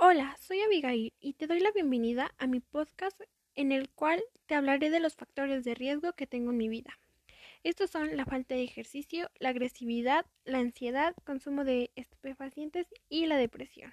Hola, soy Abigail y te doy la bienvenida a mi podcast en el cual te hablaré de los factores de riesgo que tengo en mi vida. Estos son la falta de ejercicio, la agresividad, la ansiedad, consumo de estupefacientes y la depresión.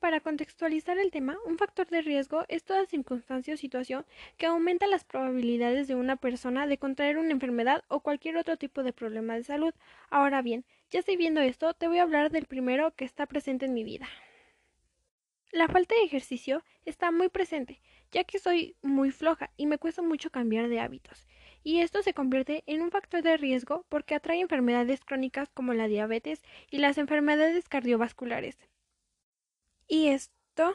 Para contextualizar el tema, un factor de riesgo es toda circunstancia o situación que aumenta las probabilidades de una persona de contraer una enfermedad o cualquier otro tipo de problema de salud. Ahora bien, ya estoy viendo esto, te voy a hablar del primero que está presente en mi vida. La falta de ejercicio está muy presente, ya que soy muy floja y me cuesta mucho cambiar de hábitos. Y esto se convierte en un factor de riesgo porque atrae enfermedades crónicas como la diabetes y las enfermedades cardiovasculares. Y esto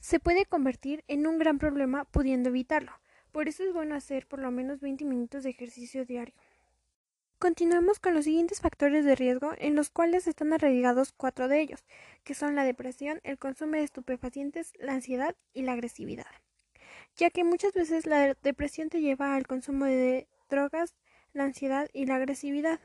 se puede convertir en un gran problema pudiendo evitarlo. Por eso es bueno hacer por lo menos 20 minutos de ejercicio diario. Continuemos con los siguientes factores de riesgo en los cuales están arraigados cuatro de ellos, que son la depresión, el consumo de estupefacientes, la ansiedad y la agresividad. Ya que muchas veces la depresión te lleva al consumo de drogas, la ansiedad y la agresividad.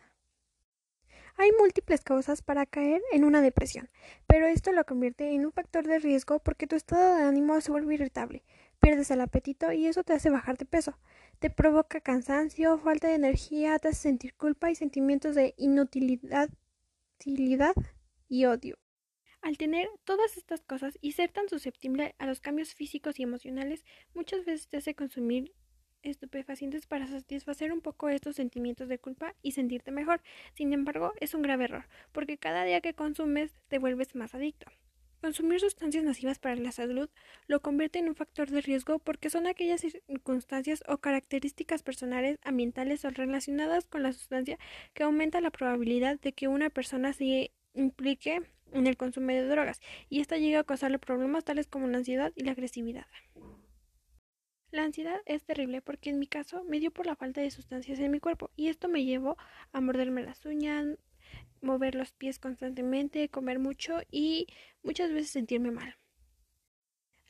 Hay múltiples causas para caer en una depresión, pero esto lo convierte en un factor de riesgo porque tu estado de ánimo se vuelve irritable, pierdes el apetito y eso te hace bajar de peso. Te provoca cansancio, falta de energía, te hace sentir culpa y sentimientos de inutilidad y odio. Al tener todas estas cosas y ser tan susceptible a los cambios físicos y emocionales, muchas veces te hace consumir estupefacientes para satisfacer un poco estos sentimientos de culpa y sentirte mejor. Sin embargo, es un grave error, porque cada día que consumes te vuelves más adicto. Consumir sustancias nocivas para la salud lo convierte en un factor de riesgo porque son aquellas circunstancias o características personales, ambientales o relacionadas con la sustancia que aumenta la probabilidad de que una persona se implique en el consumo de drogas y esta llega a causarle problemas tales como la ansiedad y la agresividad. La ansiedad es terrible porque en mi caso me dio por la falta de sustancias en mi cuerpo y esto me llevó a morderme las uñas, mover los pies constantemente, comer mucho y muchas veces sentirme mal.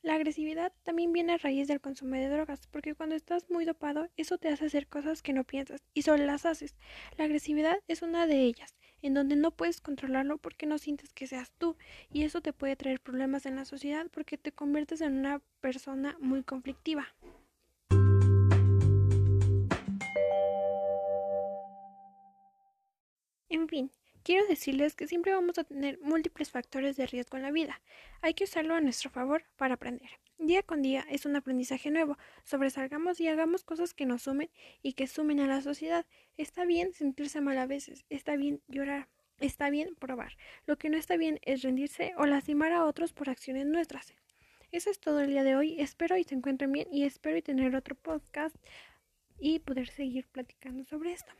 La agresividad también viene a raíz del consumo de drogas, porque cuando estás muy dopado, eso te hace hacer cosas que no piensas y solo las haces. La agresividad es una de ellas, en donde no puedes controlarlo porque no sientes que seas tú, y eso te puede traer problemas en la sociedad porque te conviertes en una persona muy conflictiva. En fin, quiero decirles que siempre vamos a tener múltiples factores de riesgo en la vida. Hay que usarlo a nuestro favor para aprender. Día con día es un aprendizaje nuevo. Sobresalgamos y hagamos cosas que nos sumen y que sumen a la sociedad. Está bien sentirse mal a veces, está bien llorar, está bien probar. Lo que no está bien es rendirse o lastimar a otros por acciones nuestras. Eso es todo el día de hoy. Espero y se encuentren bien y espero y tener otro podcast y poder seguir platicando sobre esto.